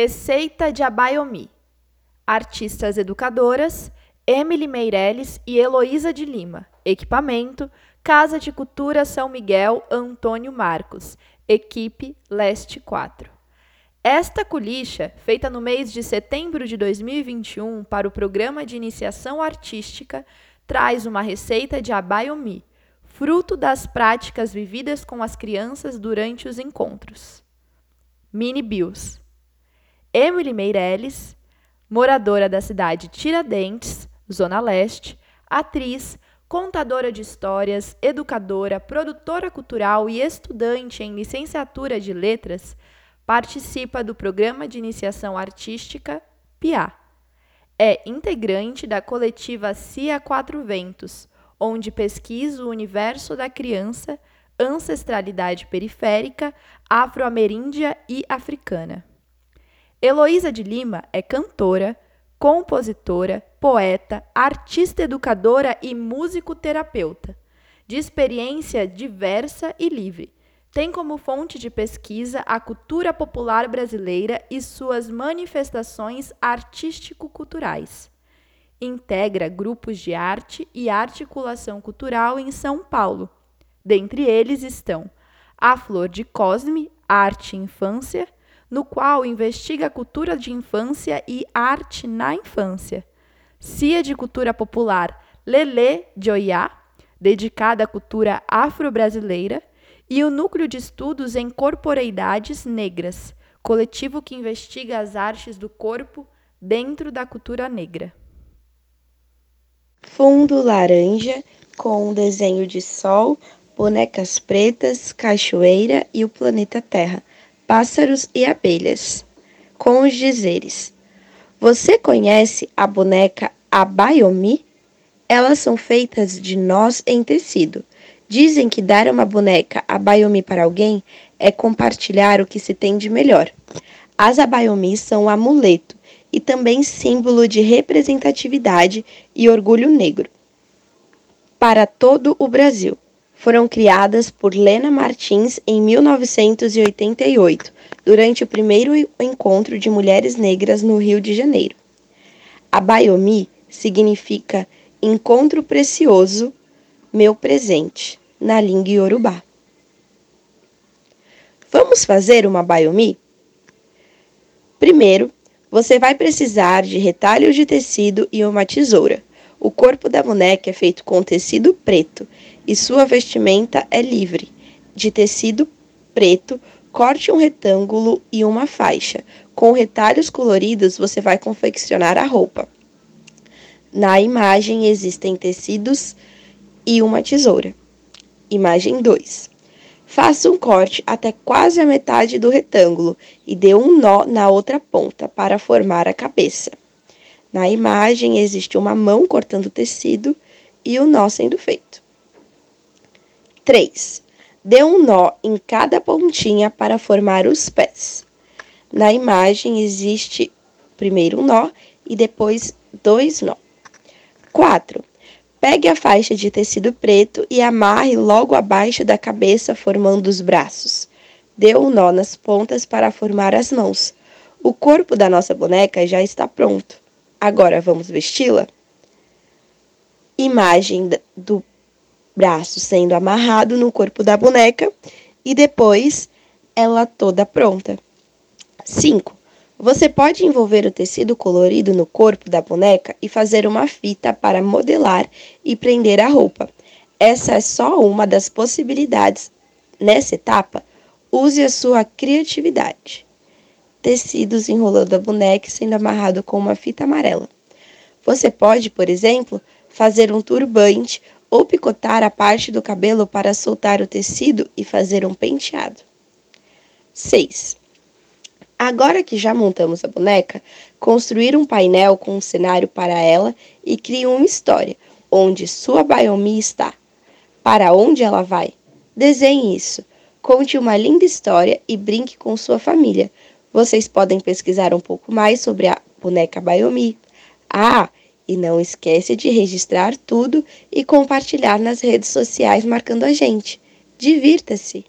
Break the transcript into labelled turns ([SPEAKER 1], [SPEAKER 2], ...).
[SPEAKER 1] Receita de Abaiomi. Artistas educadoras, Emily Meirelles e Heloísa de Lima. Equipamento, Casa de Cultura São Miguel, Antônio Marcos. Equipe Leste 4. Esta culicha, feita no mês de setembro de 2021 para o Programa de Iniciação Artística, traz uma receita de abaiomi, fruto das práticas vividas com as crianças durante os encontros. Mini Bills. Emily Meirelles, moradora da cidade Tiradentes, Zona Leste, atriz, contadora de histórias, educadora, produtora cultural e estudante em licenciatura de letras, participa do Programa de Iniciação Artística PIA. É integrante da coletiva CIA Quatro Ventos, onde pesquisa o universo da criança, ancestralidade periférica, afro-ameríndia e africana. Heloísa de Lima é cantora, compositora, poeta, artista educadora e músico-terapeuta, de experiência diversa e livre. Tem como fonte de pesquisa a cultura popular brasileira e suas manifestações artístico-culturais. Integra grupos de arte e articulação cultural em São Paulo. Dentre eles estão a Flor de Cosme, Arte e Infância, no qual investiga a cultura de infância e arte na infância. CIA de Cultura Popular Lelê de Oiá, dedicada à cultura afro-brasileira, e o Núcleo de Estudos em Corporeidades Negras, coletivo que investiga as artes do corpo dentro da cultura negra.
[SPEAKER 2] Fundo laranja com um desenho de sol, bonecas pretas, cachoeira e o planeta Terra pássaros e abelhas, com os dizeres: Você conhece a boneca Abayomi? Elas são feitas de nós em tecido. Dizem que dar uma boneca Abayomi para alguém é compartilhar o que se tem de melhor. As Abayomi são um amuleto e também símbolo de representatividade e orgulho negro para todo o Brasil foram criadas por Lena Martins em 1988, durante o primeiro encontro de mulheres negras no Rio de Janeiro. A Bayomi significa encontro precioso, meu presente, na língua iorubá. Vamos fazer uma Bayomi? Primeiro, você vai precisar de retalhos de tecido e uma tesoura. O corpo da boneca é feito com tecido preto e sua vestimenta é livre, de tecido preto, corte um retângulo e uma faixa. Com retalhos coloridos, você vai confeccionar a roupa. Na imagem existem tecidos e uma tesoura. Imagem 2. Faça um corte até quase a metade do retângulo e dê um nó na outra ponta para formar a cabeça. Na imagem existe uma mão cortando o tecido e o nó sendo feito. 3. Dê um nó em cada pontinha para formar os pés. Na imagem existe primeiro um nó e depois dois nó. 4. Pegue a faixa de tecido preto e amarre logo abaixo da cabeça, formando os braços. Dê um nó nas pontas para formar as mãos. O corpo da nossa boneca já está pronto. Agora vamos vesti-la? Imagem do braço sendo amarrado no corpo da boneca e depois ela toda pronta. 5. Você pode envolver o tecido colorido no corpo da boneca e fazer uma fita para modelar e prender a roupa. Essa é só uma das possibilidades. Nessa etapa, use a sua criatividade. Tecidos enrolando a boneca sendo amarrado com uma fita amarela. Você pode, por exemplo, fazer um turbante ou picotar a parte do cabelo para soltar o tecido e fazer um penteado. 6. Agora que já montamos a boneca, construir um painel com um cenário para ela e crie uma história onde sua Bayomi está. Para onde ela vai? Desenhe isso. Conte uma linda história e brinque com sua família. Vocês podem pesquisar um pouco mais sobre a boneca Bayomi. Ah, e não esquece de registrar tudo e compartilhar nas redes sociais marcando a gente. Divirta-se!